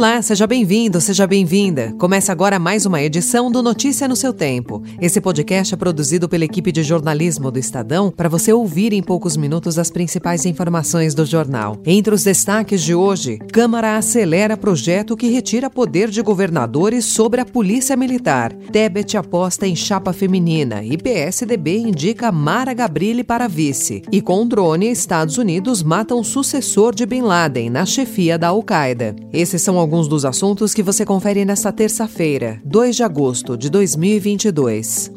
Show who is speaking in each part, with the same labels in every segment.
Speaker 1: Olá, seja bem-vindo, seja bem-vinda. Começa agora mais uma edição do Notícia no seu Tempo. Esse podcast é produzido pela equipe de jornalismo do Estadão para você ouvir em poucos minutos as principais informações do jornal. Entre os destaques de hoje, Câmara acelera projeto que retira poder de governadores sobre a Polícia Militar. Tebet aposta em chapa feminina e PSDB indica Mara Gabrilli para vice. E com drone, Estados Unidos matam sucessor de Bin Laden na chefia da Al-Qaeda. Esses são alguns dos assuntos que você confere nesta terça-feira, 2 de agosto de 2022.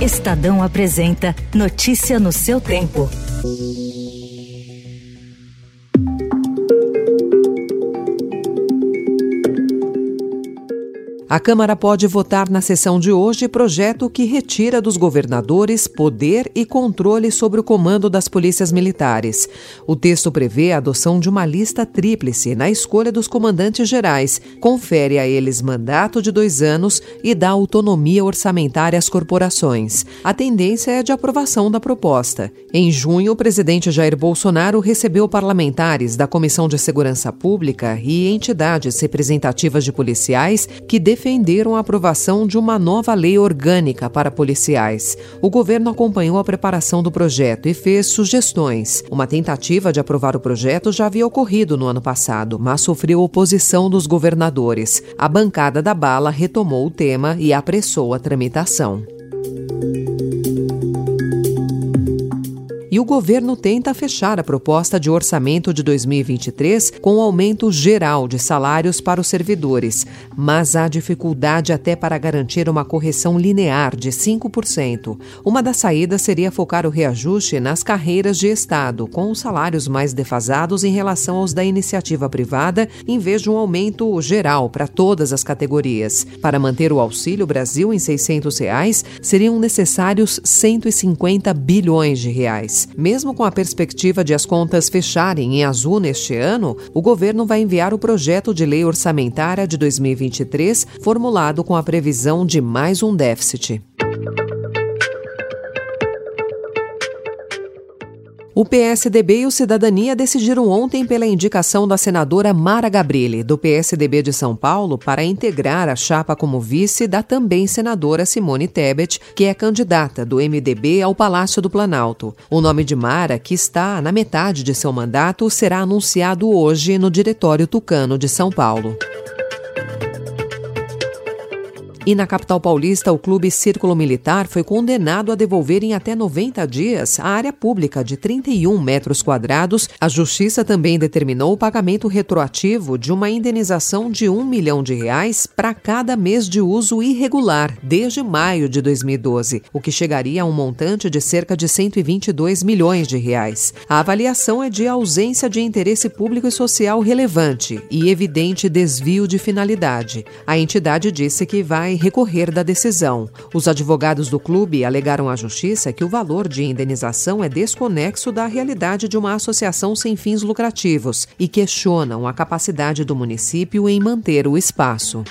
Speaker 2: Estadão apresenta Notícia no seu tempo.
Speaker 1: A Câmara pode votar na sessão de hoje projeto que retira dos governadores poder e controle sobre o comando das polícias militares. O texto prevê a adoção de uma lista tríplice na escolha dos comandantes gerais, confere a eles mandato de dois anos e dá autonomia orçamentária às corporações. A tendência é de aprovação da proposta. Em junho, o presidente Jair Bolsonaro recebeu parlamentares da Comissão de Segurança Pública e entidades representativas de policiais que defenderam defenderam a aprovação de uma nova lei orgânica para policiais. O governo acompanhou a preparação do projeto e fez sugestões. Uma tentativa de aprovar o projeto já havia ocorrido no ano passado, mas sofreu oposição dos governadores. A bancada da bala retomou o tema e apressou a tramitação. O governo tenta fechar a proposta de orçamento de 2023 com um aumento geral de salários para os servidores, mas há dificuldade até para garantir uma correção linear de 5%. Uma das saídas seria focar o reajuste nas carreiras de Estado, com os salários mais defasados em relação aos da iniciativa privada, em vez de um aumento geral para todas as categorias. Para manter o Auxílio Brasil em 600 reais, seriam necessários 150 bilhões de reais. Mesmo com a perspectiva de as contas fecharem em azul neste ano, o governo vai enviar o projeto de lei orçamentária de 2023, formulado com a previsão de mais um déficit. O PSDB e o Cidadania decidiram ontem pela indicação da senadora Mara Gabrilli, do PSDB de São Paulo, para integrar a chapa como vice da também senadora Simone Tebet, que é candidata do MDB ao Palácio do Planalto. O nome de Mara, que está na metade de seu mandato, será anunciado hoje no Diretório Tucano de São Paulo. E na capital paulista, o Clube Círculo Militar foi condenado a devolver em até 90 dias a área pública de 31 metros quadrados. A Justiça também determinou o pagamento retroativo de uma indenização de um milhão de reais para cada mês de uso irregular, desde maio de 2012, o que chegaria a um montante de cerca de 122 milhões de reais. A avaliação é de ausência de interesse público e social relevante e evidente desvio de finalidade. A entidade disse que vai vai recorrer da decisão. Os advogados do clube alegaram à justiça que o valor de indenização é desconexo da realidade de uma associação sem fins lucrativos e questionam a capacidade do município em manter o espaço.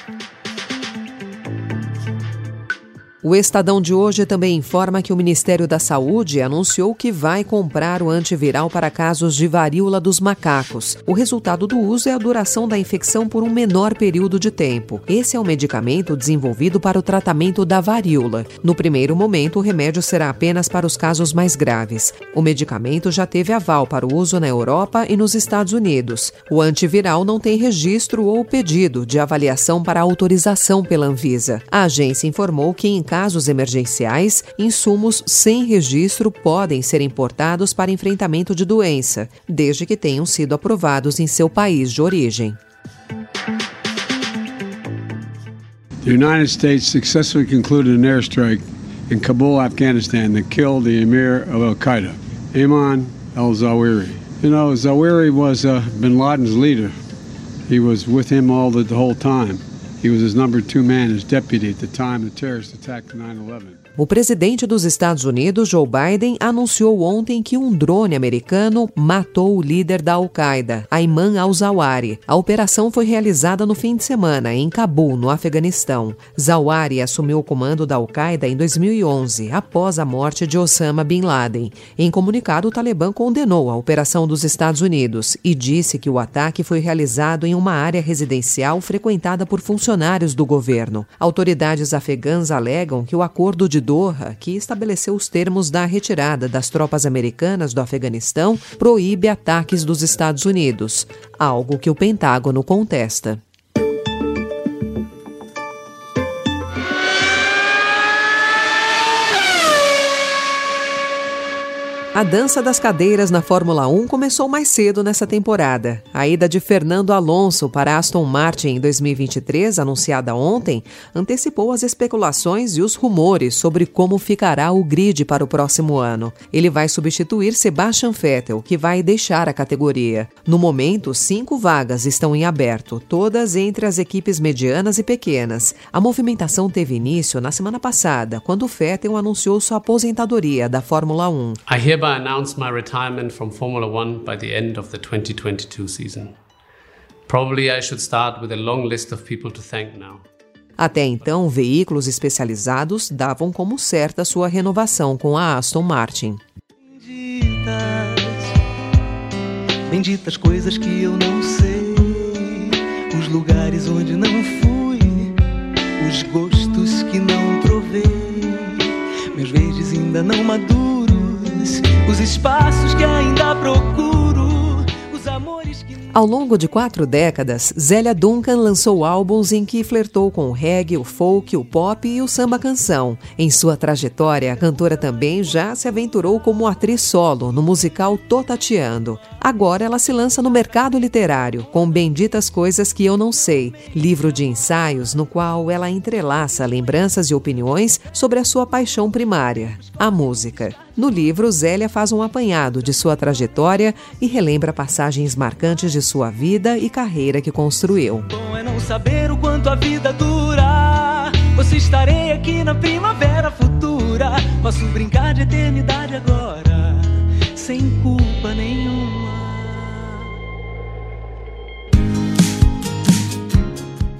Speaker 1: O Estadão de hoje também informa que o Ministério da Saúde anunciou que vai comprar o antiviral para casos de varíola dos macacos. O resultado do uso é a duração da infecção por um menor período de tempo. Esse é um medicamento desenvolvido para o tratamento da varíola. No primeiro momento, o remédio será apenas para os casos mais graves. O medicamento já teve aval para o uso na Europa e nos Estados Unidos. O antiviral não tem registro ou pedido de avaliação para autorização pela Anvisa. A agência informou que em casos emergenciais, insumos sem registro podem ser importados para enfrentamento de doença, desde que tenham sido aprovados em seu país de origem.
Speaker 3: The United States successfully concluded an airstrike in Kabul, Afghanistan, that killed the emir of Al Qaeda, Ayman al Zawahiri. You know, Zawahiri was uh, bin Laden's leader. He was with him all the, the whole time. He was his number two man, his deputy at the time the terrorists attacked 9 11.
Speaker 1: O presidente dos Estados Unidos, Joe Biden, anunciou ontem que um drone americano matou o líder da Al-Qaeda, Ayman al-Zawahiri. A operação foi realizada no fim de semana em Cabul, no Afeganistão. Zawahiri assumiu o comando da Al-Qaeda em 2011, após a morte de Osama Bin Laden. Em comunicado, o Talibã condenou a operação dos Estados Unidos e disse que o ataque foi realizado em uma área residencial frequentada por funcionários do governo. Autoridades afegãs alegam que o acordo de Doha, que estabeleceu os termos da retirada das tropas americanas do Afeganistão, proíbe ataques dos Estados Unidos, algo que o Pentágono contesta. A dança das cadeiras na Fórmula 1 começou mais cedo nessa temporada. A ida de Fernando Alonso para Aston Martin em 2023, anunciada ontem, antecipou as especulações e os rumores sobre como ficará o grid para o próximo ano. Ele vai substituir Sebastian Vettel, que vai deixar a categoria. No momento, cinco vagas estão em aberto, todas entre as equipes medianas e pequenas. A movimentação teve início na semana passada, quando Vettel anunciou sua aposentadoria da Fórmula 1
Speaker 4: hereby announce my retirement from Formula One by the end of the 2022 season. Probably I should start with a long list of people to thank now.
Speaker 1: Até então, veículos especializados davam como certa sua renovação com a Aston Martin.
Speaker 5: Benditas, benditas coisas que eu não sei, os lugares onde não fui, os gostos que não provei, meus verdes ainda não maduros os espaços que ainda procuro, os amores que.
Speaker 1: Ao longo de quatro décadas, Zélia Duncan lançou álbuns em que flertou com o reggae, o folk, o pop e o samba canção. Em sua trajetória, a cantora também já se aventurou como atriz solo no musical Totateando. Agora ela se lança no mercado literário com Benditas Coisas que Eu Não Sei, livro de ensaios no qual ela entrelaça lembranças e opiniões sobre a sua paixão primária, a música. No livro, Zélia faz um apanhado de sua trajetória e relembra passagens marcantes de sua vida e carreira que construiu.
Speaker 5: Bom é não saber o quanto a vida dura. Se estarei aqui na primavera futura. Posso brincar de eternidade agora, sem culpa nenhuma.